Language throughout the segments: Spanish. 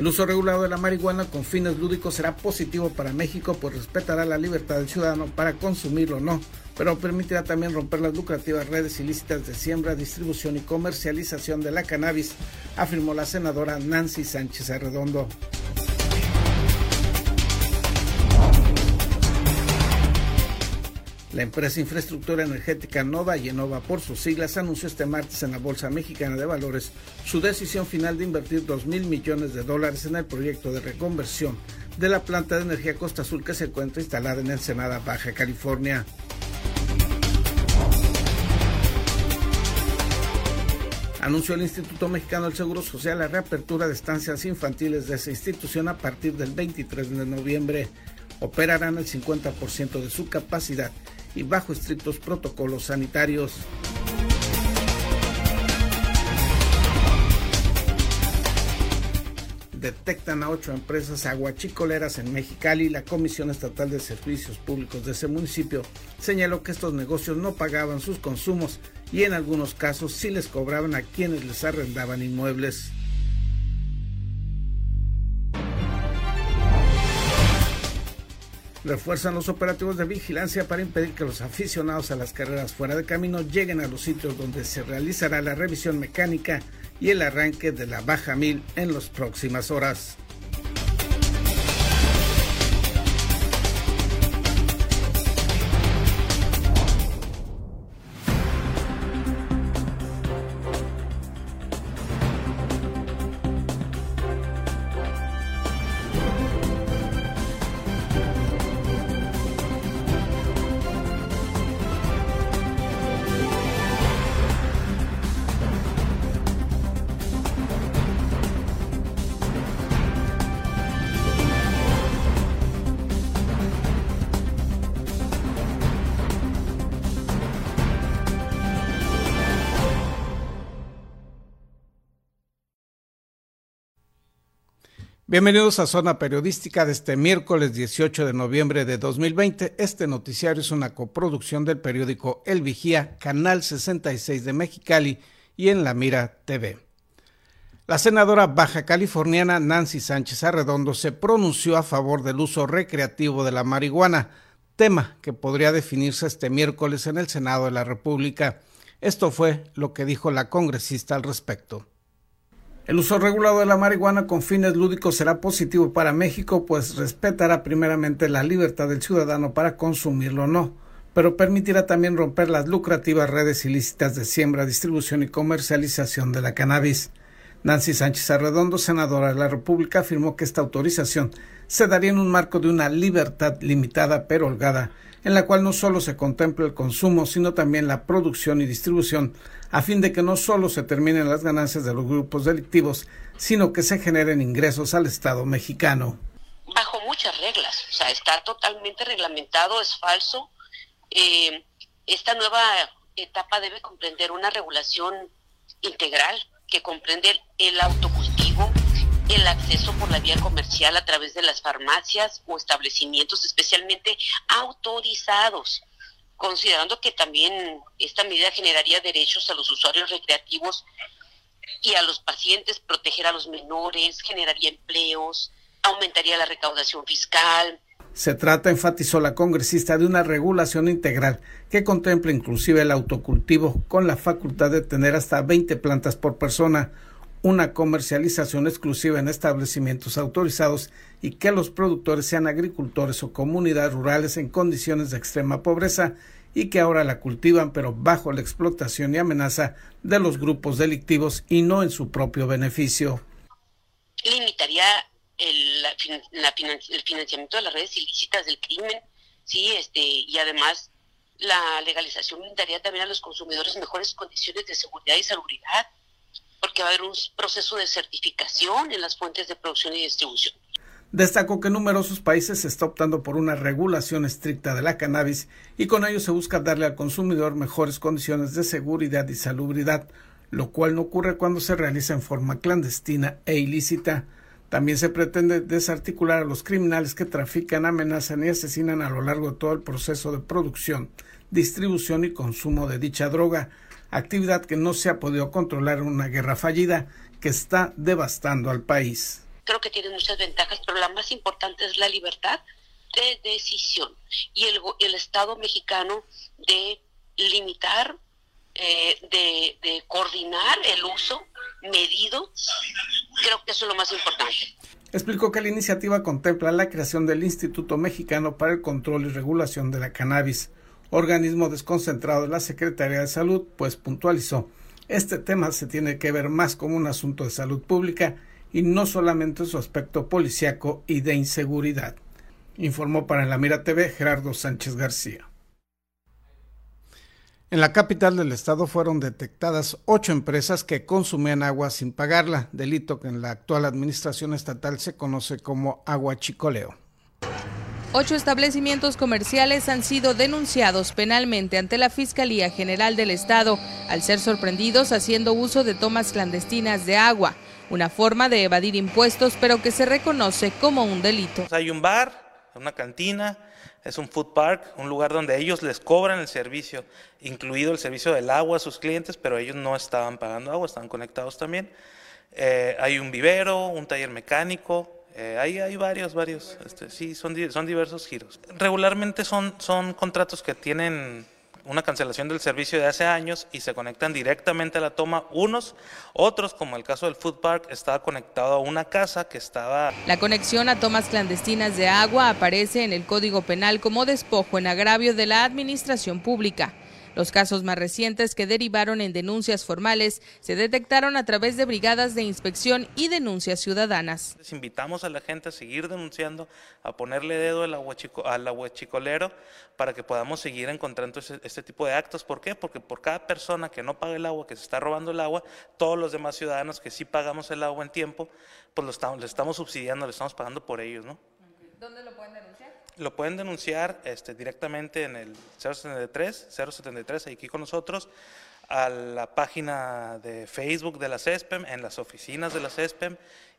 El uso regulado de la marihuana con fines lúdicos será positivo para México, pues respetará la libertad del ciudadano para consumirlo o no, pero permitirá también romper las lucrativas redes ilícitas de siembra, distribución y comercialización de la cannabis, afirmó la senadora Nancy Sánchez Arredondo. La empresa infraestructura energética Nova y Enova, por sus siglas, anunció este martes en la Bolsa Mexicana de Valores su decisión final de invertir 2 mil millones de dólares en el proyecto de reconversión de la planta de energía Costa Azul que se encuentra instalada en Ensenada, Baja California. Anunció el Instituto Mexicano del Seguro Social la reapertura de estancias infantiles de esa institución a partir del 23 de noviembre. Operarán el 50% de su capacidad y bajo estrictos protocolos sanitarios. detectan a ocho empresas aguachicoleras en Mexicali. La Comisión Estatal de Servicios Públicos de ese municipio señaló que estos negocios no pagaban sus consumos y en algunos casos sí les cobraban a quienes les arrendaban inmuebles. Refuerzan los operativos de vigilancia para impedir que los aficionados a las carreras fuera de camino lleguen a los sitios donde se realizará la revisión mecánica y el arranque de la Baja Mil en las próximas horas. Bienvenidos a Zona Periodística de este miércoles 18 de noviembre de 2020. Este noticiario es una coproducción del periódico El Vigía, Canal 66 de Mexicali y en La Mira TV. La senadora baja californiana Nancy Sánchez Arredondo se pronunció a favor del uso recreativo de la marihuana, tema que podría definirse este miércoles en el Senado de la República. Esto fue lo que dijo la congresista al respecto. El uso regulado de la marihuana con fines lúdicos será positivo para México, pues respetará primeramente la libertad del ciudadano para consumirlo o no, pero permitirá también romper las lucrativas redes ilícitas de siembra, distribución y comercialización de la cannabis. Nancy Sánchez Arredondo, senadora de la República, afirmó que esta autorización se daría en un marco de una libertad limitada pero holgada, en la cual no solo se contempla el consumo, sino también la producción y distribución, a fin de que no solo se terminen las ganancias de los grupos delictivos, sino que se generen ingresos al Estado mexicano. Bajo muchas reglas, o sea, está totalmente reglamentado, es falso. Eh, esta nueva etapa debe comprender una regulación integral que comprende el autocultivo, el acceso por la vía comercial a través de las farmacias o establecimientos especialmente autorizados, considerando que también esta medida generaría derechos a los usuarios recreativos y a los pacientes, proteger a los menores, generaría empleos, aumentaría la recaudación fiscal. Se trata, enfatizó la congresista, de una regulación integral que contempla inclusive el autocultivo con la facultad de tener hasta 20 plantas por persona una comercialización exclusiva en establecimientos autorizados y que los productores sean agricultores o comunidades rurales en condiciones de extrema pobreza y que ahora la cultivan pero bajo la explotación y amenaza de los grupos delictivos y no en su propio beneficio. Limitaría el, el financiamiento de las redes ilícitas del crimen, sí, este, y además la legalización brindaría también a los consumidores mejores condiciones de seguridad y salubridad porque va a haber un proceso de certificación en las fuentes de producción y distribución. Destacó que en numerosos países se está optando por una regulación estricta de la cannabis y con ello se busca darle al consumidor mejores condiciones de seguridad y salubridad, lo cual no ocurre cuando se realiza en forma clandestina e ilícita. También se pretende desarticular a los criminales que trafican, amenazan y asesinan a lo largo de todo el proceso de producción, distribución y consumo de dicha droga, actividad que no se ha podido controlar en una guerra fallida que está devastando al país. creo que tienen muchas ventajas, pero la más importante es la libertad de decisión y el, el Estado mexicano de limitar, eh, de, de coordinar el uso medido, creo que eso es lo más importante. Explicó que la iniciativa contempla la creación del Instituto Mexicano para el Control y Regulación de la Cannabis, organismo desconcentrado de la Secretaría de Salud, pues puntualizó, este tema se tiene que ver más como un asunto de salud pública y no solamente su aspecto policiaco y de inseguridad. Informó para la Mira TV Gerardo Sánchez García. En la capital del estado fueron detectadas ocho empresas que consumían agua sin pagarla, delito que en la actual administración estatal se conoce como aguachicoleo. Ocho establecimientos comerciales han sido denunciados penalmente ante la Fiscalía General del Estado al ser sorprendidos haciendo uso de tomas clandestinas de agua, una forma de evadir impuestos pero que se reconoce como un delito. Hay un bar, una cantina, es un food park, un lugar donde ellos les cobran el servicio, incluido el servicio del agua a sus clientes, pero ellos no estaban pagando agua, estaban conectados también. Eh, hay un vivero, un taller mecánico, eh, hay, hay varios, varios, este, sí, son, son diversos giros. Regularmente son, son contratos que tienen una cancelación del servicio de hace años y se conectan directamente a la toma. Unos, otros, como el caso del Food Park, estaba conectado a una casa que estaba... La conexión a tomas clandestinas de agua aparece en el Código Penal como despojo en agravio de la administración pública. Los casos más recientes que derivaron en denuncias formales se detectaron a través de brigadas de inspección y denuncias ciudadanas. Les invitamos a la gente a seguir denunciando, a ponerle dedo al, aguachico, al aguachicolero para que podamos seguir encontrando este tipo de actos. ¿Por qué? Porque por cada persona que no paga el agua, que se está robando el agua, todos los demás ciudadanos que sí pagamos el agua en tiempo, pues lo estamos, le estamos subsidiando, le estamos pagando por ellos. ¿no? ¿Dónde lo pueden denunciar? Lo pueden denunciar este, directamente en el 073, 073, aquí con nosotros, a la página de Facebook de la CESPEM, en las oficinas de la CESPEM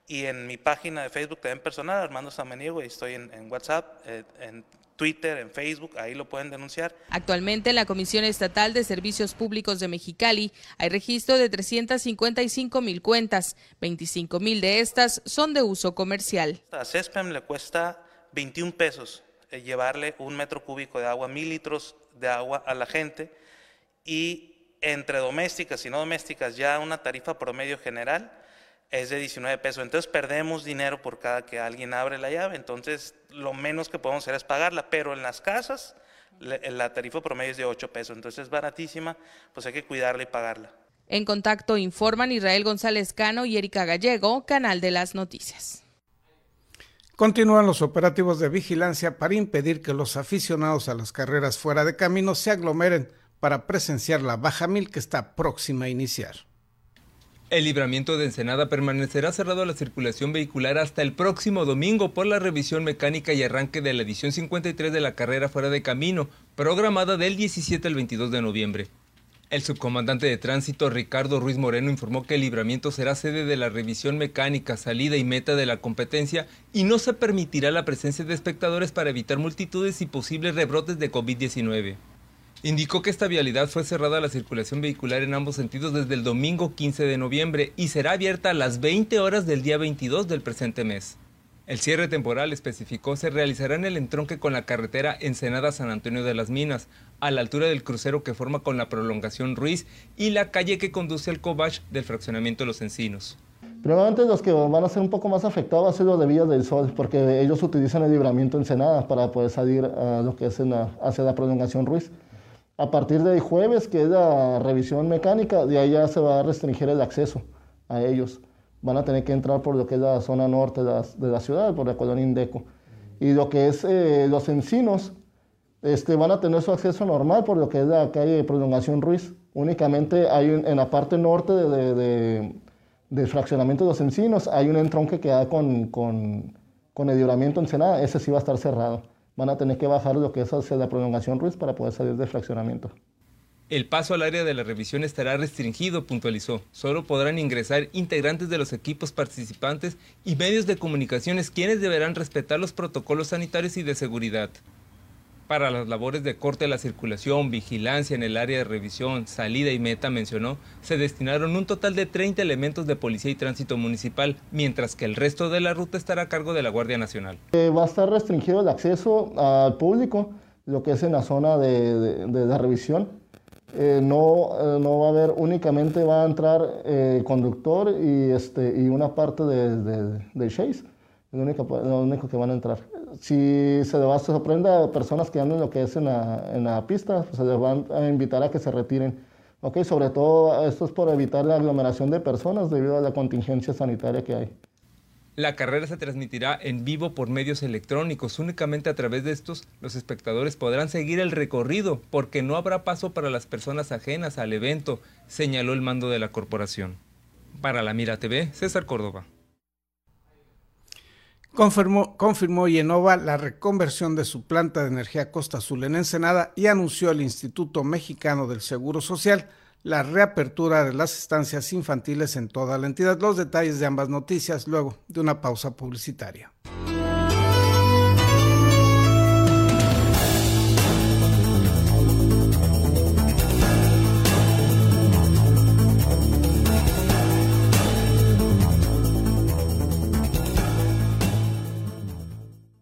y en mi página de Facebook también personal, Armando Samaniego, y estoy en, WhatsApp, eh, en Twitter, en Facebook, ahí lo pueden denunciar. Actualmente en la Comisión Estatal de Servicios Públicos de Mexicali hay registro de 355 mil cuentas, 25 mil de estas son de uso comercial. A CESPEM le cuesta 21 pesos eh, llevarle un metro cúbico de agua, mil litros de agua a la gente y entre domésticas y no domésticas ya una tarifa promedio general es de 19 pesos. Entonces perdemos dinero por cada que alguien abre la llave. Entonces lo menos que podemos hacer es pagarla. Pero en las casas la tarifa promedio es de 8 pesos. Entonces es baratísima, pues hay que cuidarla y pagarla. En contacto informan Israel González Cano y Erika Gallego, Canal de las Noticias. Continúan los operativos de vigilancia para impedir que los aficionados a las carreras fuera de camino se aglomeren para presenciar la baja mil que está próxima a iniciar. El libramiento de Ensenada permanecerá cerrado a la circulación vehicular hasta el próximo domingo por la revisión mecánica y arranque de la edición 53 de la carrera fuera de camino, programada del 17 al 22 de noviembre. El subcomandante de tránsito Ricardo Ruiz Moreno informó que el libramiento será sede de la revisión mecánica, salida y meta de la competencia y no se permitirá la presencia de espectadores para evitar multitudes y posibles rebrotes de COVID-19. Indicó que esta vialidad fue cerrada a la circulación vehicular en ambos sentidos desde el domingo 15 de noviembre y será abierta a las 20 horas del día 22 del presente mes. El cierre temporal especificó se realizará en el entronque con la carretera Ensenada San Antonio de las Minas, a la altura del crucero que forma con la prolongación Ruiz y la calle que conduce al Cobach del fraccionamiento Los Encinos. Probablemente los que van a ser un poco más afectados van a ser los de Villas del Sol, porque ellos utilizan el libramiento Ensenada para poder salir a lo que es hacia la prolongación Ruiz. A partir del jueves, que es la revisión mecánica, de ahí ya se va a restringir el acceso a ellos van a tener que entrar por lo que es la zona norte de la, ciudad, por la colonia Indeco. Y lo que es eh, los encinos, este, van a tener su acceso normal por lo que es la calle Prolongación Ruiz. Únicamente hay en la parte norte de, del fraccionamiento de los encinos, hay un entronque que da con, con, con libramiento Ensenada, ese sí va a estar cerrado. Van a tener que bajar lo que es hacia la Prolongación Ruiz para poder salir del fraccionamiento. El paso al área de la revisión estará restringido, puntualizó. Solo podrán ingresar integrantes de los equipos participantes y medios de comunicaciones quienes deberán respetar los protocolos sanitarios y de seguridad. Para las labores de corte de la circulación, vigilancia en el área de revisión, salida y meta, mencionó, se destinaron un total de 30 elementos de policía y tránsito municipal, mientras que el resto de la ruta estará a cargo de la Guardia Nacional. Eh, va a estar restringido el acceso al público, lo que es en la zona de, la revisión. Eh, no, eh, no va a haber, únicamente va a entrar el conductor y, este, y una parte de, de, Chase, lo único, lo único que van a entrar si se les sorprende a personas que andan lo que es en la, en la pista, pues se les van a invitar a que se retiren. Okay, sobre todo esto es por evitar la aglomeración de personas debido a la contingencia sanitaria que hay. La carrera se transmitirá en vivo por medios electrónicos. Únicamente a través de estos los espectadores podrán seguir el recorrido porque no habrá paso para las personas ajenas al evento, señaló el mando de la corporación. Para la Mira TV, César Córdoba. Confirmó, confirmó Yenova la reconversión de su planta de energía Costa Azul en Ensenada y anunció el Instituto Mexicano del Seguro Social la reapertura de las estancias infantiles en toda la entidad. Los detalles de ambas noticias luego de una pausa publicitaria.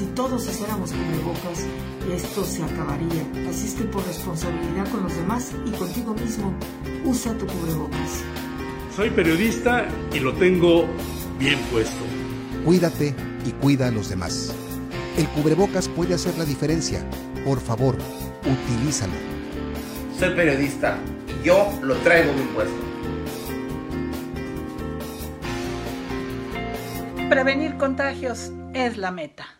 Si todos hiciéramos cubrebocas, esto se acabaría. Así es que por responsabilidad con los demás y contigo mismo, usa tu cubrebocas. Soy periodista y lo tengo bien puesto. Cuídate y cuida a los demás. El cubrebocas puede hacer la diferencia. Por favor, utilízalo. Soy periodista y yo lo traigo bien puesto. Prevenir contagios es la meta.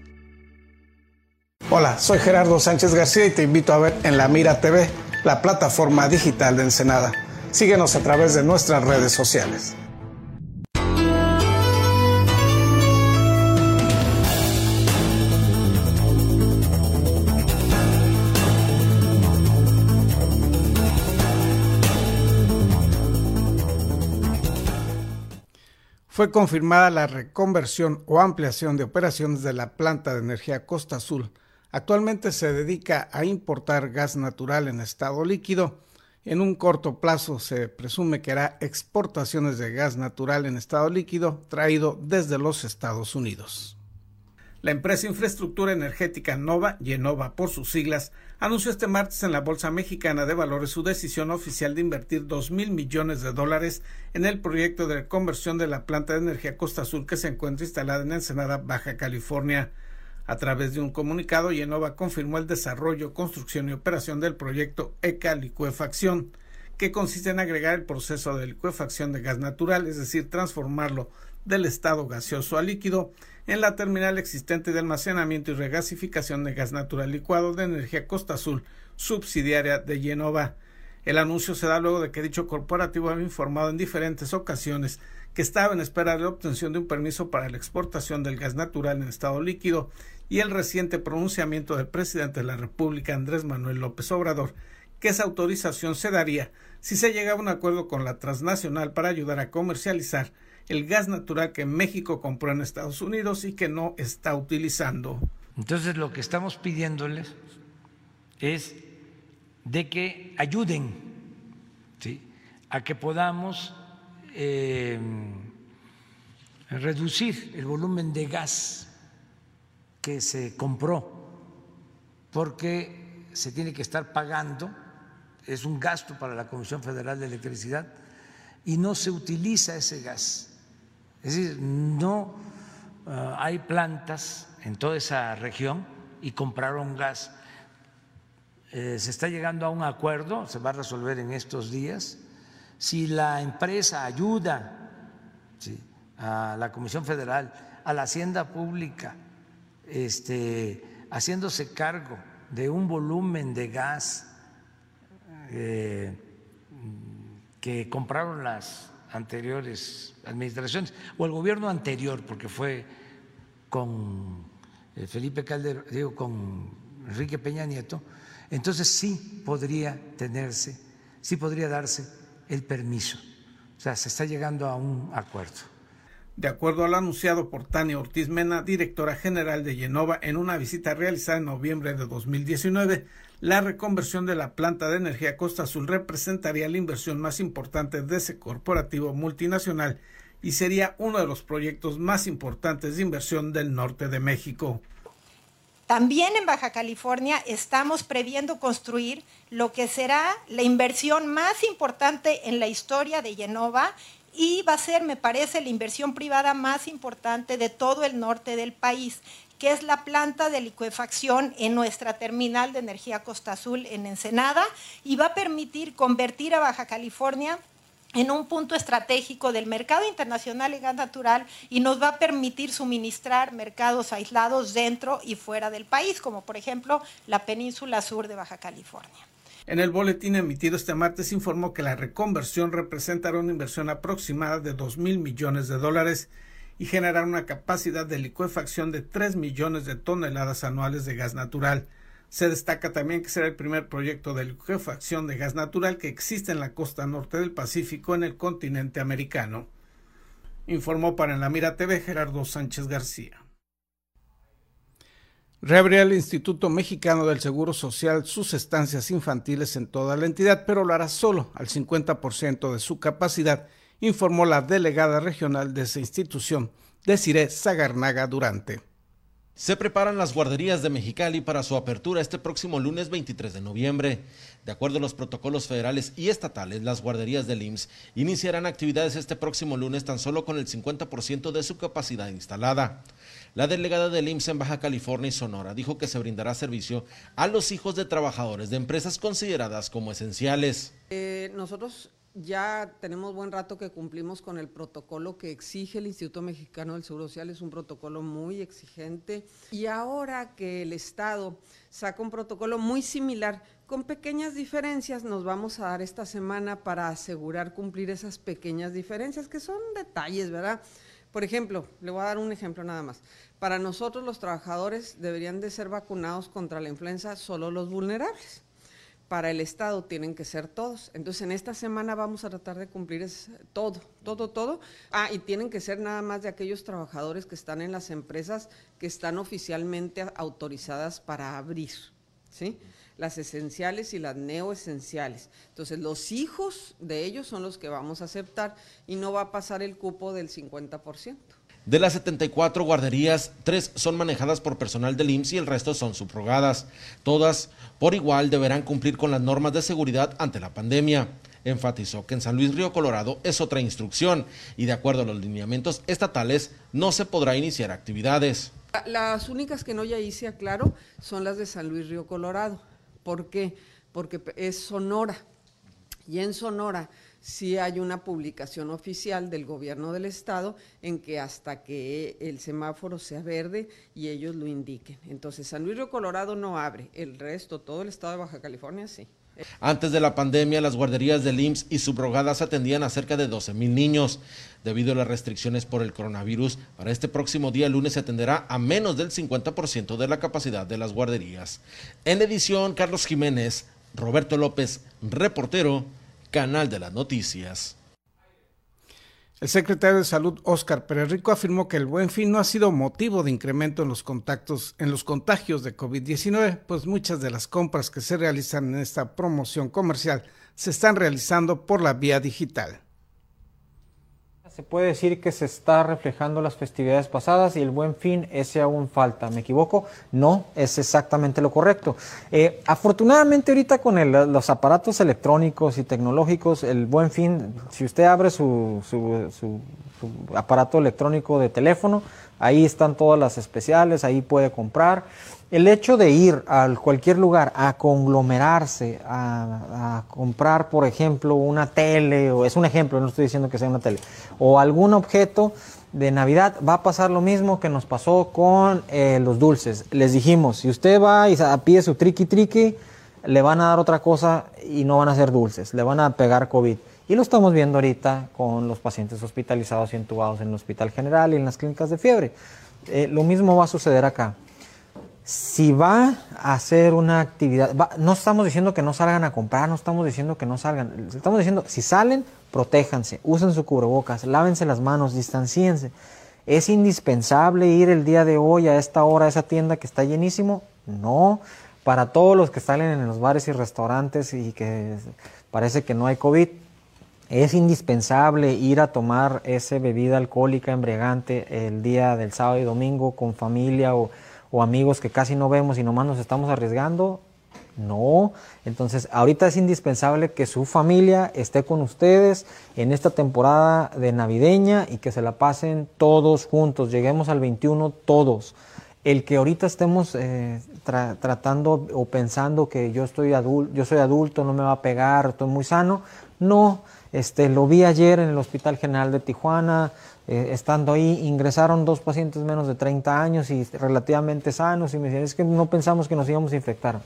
Hola, soy Gerardo Sánchez García y te invito a ver en La Mira TV, la plataforma digital de Ensenada. Síguenos a través de nuestras redes sociales. Fue confirmada la reconversión o ampliación de operaciones de la planta de energía Costa Azul Actualmente se dedica a importar gas natural en estado líquido. En un corto plazo se presume que hará exportaciones de gas natural en estado líquido traído desde los Estados Unidos. La empresa Infraestructura Energética Nova, Yenova por sus siglas, anunció este martes en la Bolsa Mexicana de Valores su decisión oficial de invertir dos mil millones de dólares en el proyecto de conversión de la planta de energía Costa Azul que se encuentra instalada en Ensenada, Baja California. A través de un comunicado, Yenova confirmó el desarrollo, construcción y operación del proyecto ECA Licuefacción, que consiste en agregar el proceso de licuefacción de gas natural, es decir, transformarlo del estado gaseoso a líquido en la terminal existente de almacenamiento y regasificación de gas natural licuado de energía Costa Azul, subsidiaria de Yenova. El anuncio se da luego de que dicho corporativo había informado en diferentes ocasiones que estaba en espera de la obtención de un permiso para la exportación del gas natural en estado líquido y el reciente pronunciamiento del presidente de la República Andrés Manuel López Obrador que esa autorización se daría si se llegaba a un acuerdo con la transnacional para ayudar a comercializar el gas natural que México compró en Estados Unidos y que no está utilizando. Entonces lo que estamos pidiéndoles es de que ayuden a que podamos eh, reducir el volumen de gas que se compró, porque se tiene que estar pagando, es un gasto para la Comisión Federal de Electricidad, y no se utiliza ese gas es decir, no ah, hay plantas en toda esa región y compraron gas. Eh, se está llegando a un acuerdo, se va a resolver en estos días. Si la empresa ayuda a la Comisión Federal, a la Hacienda Pública, este, haciéndose cargo de un volumen de gas eh, que compraron las anteriores administraciones o el gobierno anterior, porque fue con eh, Felipe Calderón, digo, con Enrique Peña Nieto, entonces sí podría tenerse, sí podría darse el permiso. O sea, se está llegando a un acuerdo. De acuerdo al anunciado por Tania Ortiz Mena, directora general de Yenova, en una visita realizada en noviembre de 2019, la reconversión de la planta de energía Costa Azul representaría la inversión más importante de ese corporativo multinacional y sería uno de los proyectos más importantes de inversión del norte de México. También en Baja California estamos previendo construir lo que será la inversión más importante en la historia de Yenova y va a ser, me parece, la inversión privada más importante de todo el norte del país que es la planta de licuefacción en nuestra terminal de energía Costa Azul en Ensenada y va a permitir convertir a Baja California en un punto estratégico del mercado internacional en gas natural y nos va a permitir suministrar mercados aislados dentro y fuera del país, como por ejemplo la península sur de Baja California. En el boletín emitido este martes informó que la reconversión representará una inversión aproximada de 2 mil millones de dólares y generar una capacidad de licuefacción de 3 millones de toneladas anuales de gas natural. Se destaca también que será el primer proyecto de licuefacción de gas natural que existe en la costa norte del Pacífico en el continente americano. Informó para En la Mira TV Gerardo Sánchez García. Reabrirá el Instituto Mexicano del Seguro Social sus estancias infantiles en toda la entidad, pero lo hará solo al 50% de su capacidad informó la delegada regional de esa institución, Desiree Zagarnaga Durante. Se preparan las guarderías de Mexicali para su apertura este próximo lunes 23 de noviembre. De acuerdo a los protocolos federales y estatales, las guarderías del IMSS iniciarán actividades este próximo lunes tan solo con el 50% de su capacidad instalada. La delegada del IMSS en Baja California y Sonora dijo que se brindará servicio a los hijos de trabajadores de empresas consideradas como esenciales. Eh, nosotros ya tenemos buen rato que cumplimos con el protocolo que exige el Instituto Mexicano del Seguro Social, es un protocolo muy exigente y ahora que el Estado saca un protocolo muy similar, con pequeñas diferencias, nos vamos a dar esta semana para asegurar cumplir esas pequeñas diferencias, que son detalles, ¿verdad? Por ejemplo, le voy a dar un ejemplo nada más. Para nosotros los trabajadores deberían de ser vacunados contra la influenza solo los vulnerables para el Estado tienen que ser todos. Entonces, en esta semana vamos a tratar de cumplir todo, todo, todo. Ah, y tienen que ser nada más de aquellos trabajadores que están en las empresas que están oficialmente autorizadas para abrir, ¿sí? Las esenciales y las neoesenciales. Entonces, los hijos de ellos son los que vamos a aceptar y no va a pasar el cupo del 50%. De las 74 guarderías, tres son manejadas por personal del IMSS y el resto son subrogadas. Todas, por igual, deberán cumplir con las normas de seguridad ante la pandemia. Enfatizó que en San Luis Río Colorado es otra instrucción y de acuerdo a los lineamientos estatales no se podrá iniciar actividades. Las únicas que no ya hice aclaro son las de San Luis Río Colorado. ¿Por qué? Porque es Sonora. Y en Sonora sí hay una publicación oficial del gobierno del estado en que hasta que el semáforo sea verde y ellos lo indiquen. Entonces, San Luis Río Colorado no abre, el resto, todo el estado de Baja California sí. Antes de la pandemia, las guarderías del IMSS y subrogadas atendían a cerca de 12 mil niños. Debido a las restricciones por el coronavirus, para este próximo día lunes se atenderá a menos del 50% de la capacidad de las guarderías. En edición, Carlos Jiménez, Roberto López, reportero, Canal de las Noticias. El secretario de Salud, Óscar Pérez Rico, afirmó que el buen fin no ha sido motivo de incremento en los contactos, en los contagios de COVID-19, pues muchas de las compras que se realizan en esta promoción comercial se están realizando por la vía digital. Se puede decir que se está reflejando las festividades pasadas y el buen fin, ese aún falta. ¿Me equivoco? No, es exactamente lo correcto. Eh, afortunadamente ahorita con los aparatos electrónicos y tecnológicos, el buen fin, si usted abre su, su aparato electrónico de teléfono, ahí están todas las especiales, ahí puede comprar el hecho de ir a cualquier lugar a conglomerarse, a, comprar, por ejemplo, una tele, o es un ejemplo, no estoy diciendo que sea una tele, o algún objeto de Navidad, va a pasar lo mismo que nos pasó con eh, los dulces. Les dijimos, si usted va y pide su triqui triqui, le van a dar otra cosa y no van a ser dulces, le van a pegar COVID. Y lo estamos viendo ahorita con los pacientes hospitalizados y entubados en el Hospital General y en las clínicas de fiebre. Eh, lo mismo va a suceder acá si va a hacer una actividad, no estamos diciendo que no salgan a comprar, no estamos diciendo que no salgan, estamos diciendo si salen, protéjanse, usen su cubrebocas, lávense las manos, distancíense. ¿Es indispensable ir el día de hoy a esta hora a esa tienda que está llenísimo? No. Para todos los que salen en los bares y restaurantes y que parece que no hay COVID, es indispensable ir a tomar esa bebida alcohólica embriagante el día del sábado y domingo con familia o o amigos que casi no vemos y nomás nos estamos arriesgando. No, entonces ahorita es indispensable que su familia esté con ustedes en esta temporada de navideña y que se la pasen todos juntos, lleguemos al 21 todos. El que ahorita estemos eh, tratando o pensando que yo estoy adulto, yo soy adulto, no me va a pegar, estoy muy sano, no, este, lo vi ayer en el Hospital General de Tijuana, eh, estando ahí, ingresaron dos pacientes menos de 30 años y relativamente sanos y me decían, es que no pensamos que nos íbamos a infectar.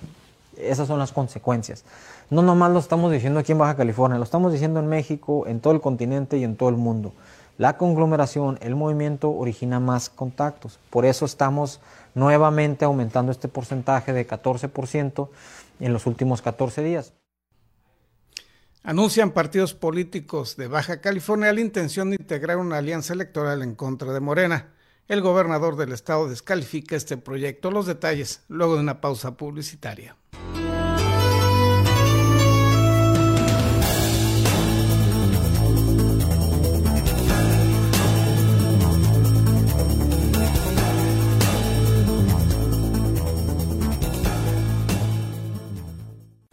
Esas son las consecuencias. No nomás lo estamos diciendo aquí en Baja California, lo estamos diciendo en México, en todo el continente y en todo el mundo. La conglomeración, el movimiento origina más contactos. Por eso estamos nuevamente aumentando este porcentaje de 14% en los últimos 14 días. Anuncian partidos políticos de Baja California la intención de integrar una alianza electoral en contra de Morena. El gobernador del estado descalifica este proyecto. Los detalles luego de una pausa publicitaria.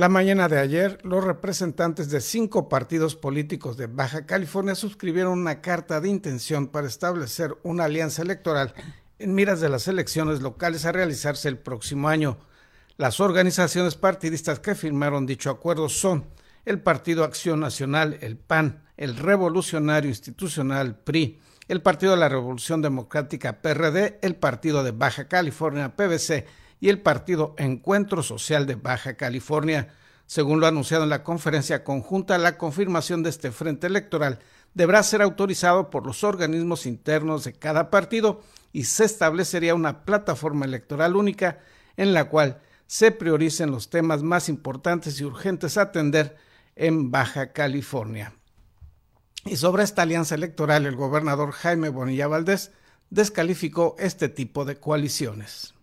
La mañana de ayer, los representantes de cinco partidos políticos de Baja California suscribieron una carta de intención para establecer una alianza electoral en miras de las elecciones locales a realizarse el próximo año. Las organizaciones partidistas que firmaron dicho acuerdo son el Partido Acción Nacional, el PAN, el Revolucionario Institucional, PRI, el Partido de la Revolución Democrática, PRD, el Partido de Baja California, PBC, y el Partido Encuentro Social de Baja California. Según lo anunciado en la conferencia conjunta, la confirmación de este frente electoral deberá ser autorizado por los organismos internos de cada partido y se establecería una plataforma electoral única en la cual se prioricen los temas más importantes y urgentes a atender en Baja California. Y sobre esta alianza electoral, el gobernador Jaime Bonilla Valdés descalificó este tipo de coaliciones.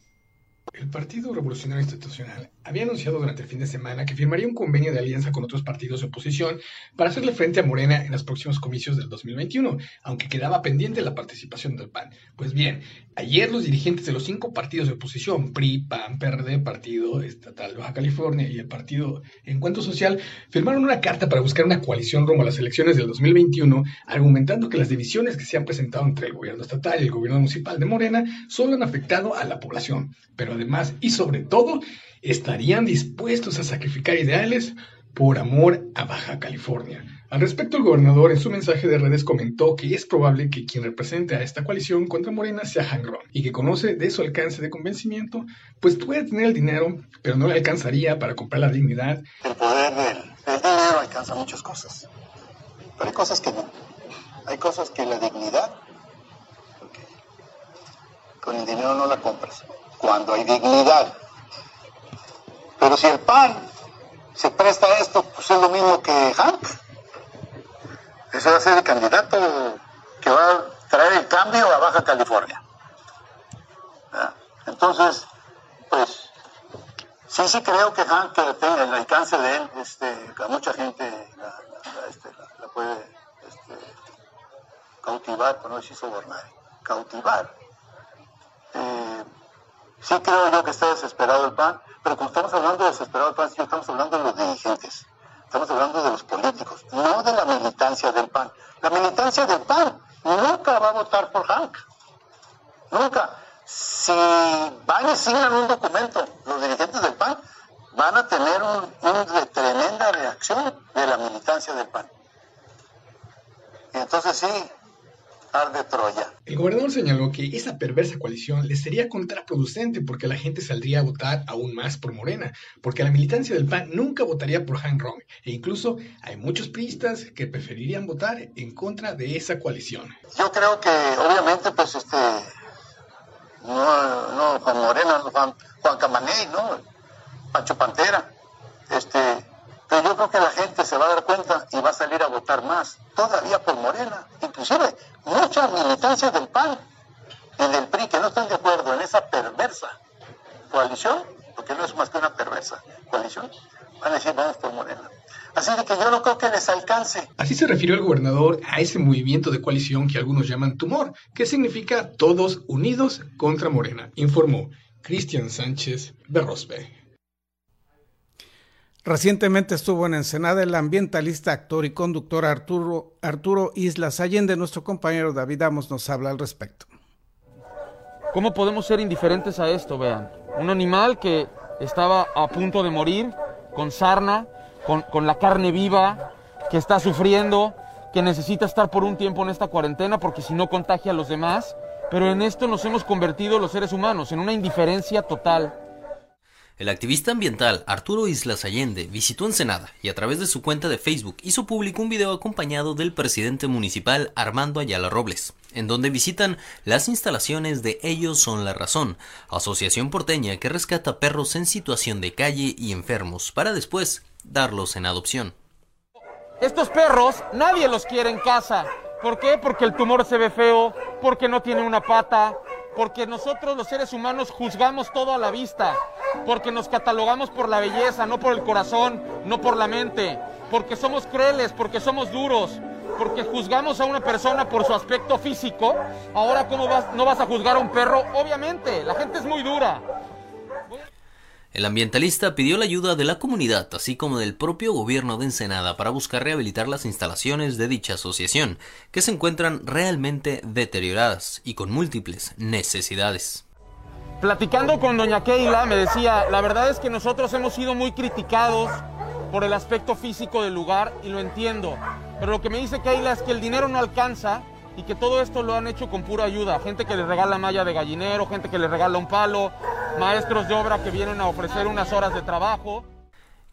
El Partido Revolucionario Institucional había anunciado durante el fin de semana que firmaría un convenio de alianza con otros partidos de oposición para hacerle frente a Morena en los próximos comicios del 2021, aunque quedaba pendiente la participación del PAN. Pues bien, ayer los dirigentes de los cinco partidos de oposición, PRI, PAN, PRD, Partido Estatal de Baja California y el Partido Encuentro Social, firmaron una carta para buscar una coalición rumbo a las elecciones del 2021, argumentando que las divisiones que se han presentado entre el gobierno estatal y el gobierno municipal de Morena solo han afectado a la población, pero además y sobre todo estarían dispuestos a sacrificar ideales por amor a Baja California. Al respecto, el gobernador en su mensaje de redes comentó que es probable que quien represente a esta coalición contra Morena sea Hangron y que conoce de su alcance de convencimiento, pues puede tener el dinero, pero no le alcanzaría para comprar la dignidad. El poder del, dinero alcanza muchas cosas, pero hay cosas que no. Hay cosas que la dignidad, con el dinero no la compras. Cuando hay dignidad, pero si el PAN se presta a esto, pues es lo mismo que Hank. Ese va a ser el candidato que va a traer el cambio a Baja California. Entonces, pues, sí, sí creo que Hank, tenga el alcance de él, este, a mucha gente la, este, puede este, cautivar, por no decir sobornar, cautivar. Eh, sí creo yo que está desesperado el PAN, pero cuando estamos hablando de desesperado PAN, estamos hablando de los dirigentes, estamos hablando de los políticos, no de la militancia del PAN. La militancia del PAN nunca va a votar por Hank. Nunca. Si van y signan un documento, los dirigentes del PAN van a tener una tremenda reacción de la militancia del PAN. Y entonces sí, de Troya. El gobernador señaló que esa perversa coalición le sería contraproducente porque la gente saldría a votar aún más por Morena, porque la militancia del PAN nunca votaría por Han Rong, e incluso hay muchos priistas que preferirían votar en contra de esa coalición. Yo creo que obviamente pues este no, no Juan Morena, Juan, Juan Camaney, ¿no? Pancho Pantera, este pero yo creo que la gente se va a dar cuenta y va a salir a votar más, todavía por Morena. Inclusive muchas militancias del PAN y del PRI que no están de acuerdo en esa perversa coalición, porque no es más que una perversa coalición, van a decir vamos por Morena. Así que yo no creo que les alcance. Así se refirió el gobernador a ese movimiento de coalición que algunos llaman tumor, que significa todos unidos contra Morena, informó Cristian Sánchez Berrosbe. Recientemente estuvo en Ensenada el ambientalista, actor y conductor Arturo, Arturo Islas Allende. Nuestro compañero David Amos nos habla al respecto. ¿Cómo podemos ser indiferentes a esto? Vean, un animal que estaba a punto de morir, con sarna, con, con la carne viva, que está sufriendo, que necesita estar por un tiempo en esta cuarentena porque si no contagia a los demás. Pero en esto nos hemos convertido los seres humanos, en una indiferencia total. El activista ambiental Arturo Islas Allende visitó Ensenada y a través de su cuenta de Facebook hizo público un video acompañado del presidente municipal Armando Ayala Robles, en donde visitan las instalaciones de Ellos son la razón, asociación porteña que rescata perros en situación de calle y enfermos para después darlos en adopción. Estos perros nadie los quiere en casa. ¿Por qué? Porque el tumor se ve feo, porque no tiene una pata, porque nosotros los seres humanos juzgamos todo a la vista, porque nos catalogamos por la belleza, no por el corazón, no por la mente, porque somos crueles, porque somos duros, porque juzgamos a una persona por su aspecto físico. Ahora, ¿cómo vas, no vas a juzgar a un perro? Obviamente, la gente es muy dura. El ambientalista pidió la ayuda de la comunidad, así como del propio gobierno de Ensenada, para buscar rehabilitar las instalaciones de dicha asociación, que se encuentran realmente deterioradas y con múltiples necesidades. Platicando con doña Keila, me decía, la verdad es que nosotros hemos sido muy criticados por el aspecto físico del lugar y lo entiendo, pero lo que me dice Keila es que el dinero no alcanza y que todo esto lo han hecho con pura ayuda. Gente que le regala malla de gallinero, gente que le regala un palo, maestros de obra que vienen a ofrecer unas horas de trabajo.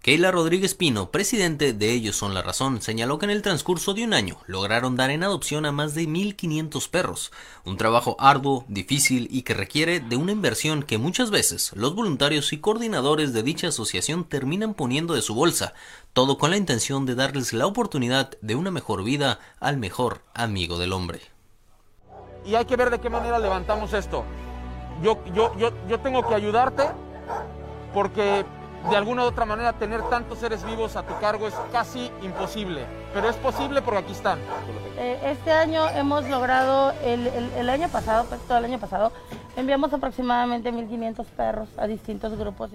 Keila Rodríguez Pino, presidente de Ellos Son la Razón, señaló que en el transcurso de un año lograron dar en adopción a más de 1.500 perros, un trabajo arduo, difícil y que requiere de una inversión que muchas veces los voluntarios y coordinadores de dicha asociación terminan poniendo de su bolsa, todo con la intención de darles la oportunidad de una mejor vida al mejor amigo del hombre. Y hay que ver de qué manera levantamos esto. Yo, yo, yo, yo tengo que ayudarte porque de alguna u otra manera tener tantos seres vivos a tu cargo es casi imposible, pero es posible porque aquí están. Eh, este año hemos logrado, el, el, el, año pasado, pues todo el año pasado, enviamos aproximadamente 1.500 perros a distintos grupos.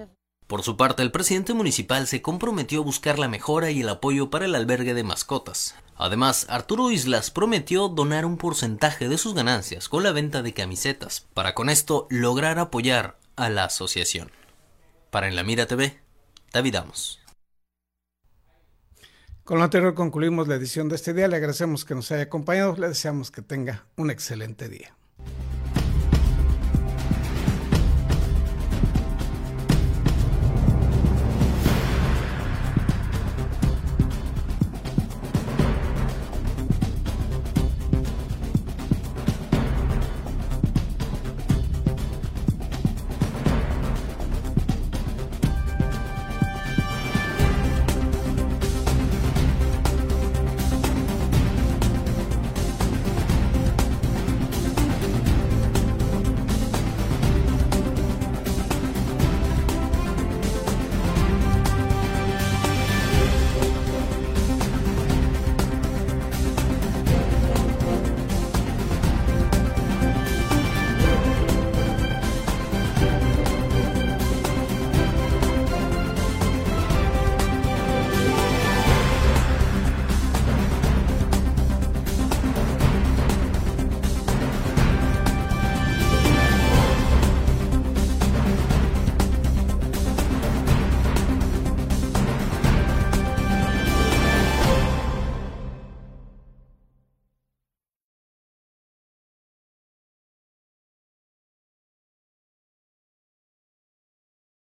Por su parte, el presidente municipal se comprometió a buscar la mejora y el apoyo para el albergue de mascotas. Además, Arturo Islas prometió donar un porcentaje de sus ganancias con la venta de camisetas, para con esto lograr apoyar a la asociación. Para En la Mira TV, David Amos. Con lo anterior concluimos la edición de este día. Le agradecemos que nos haya acompañado. Le deseamos que tenga un excelente día.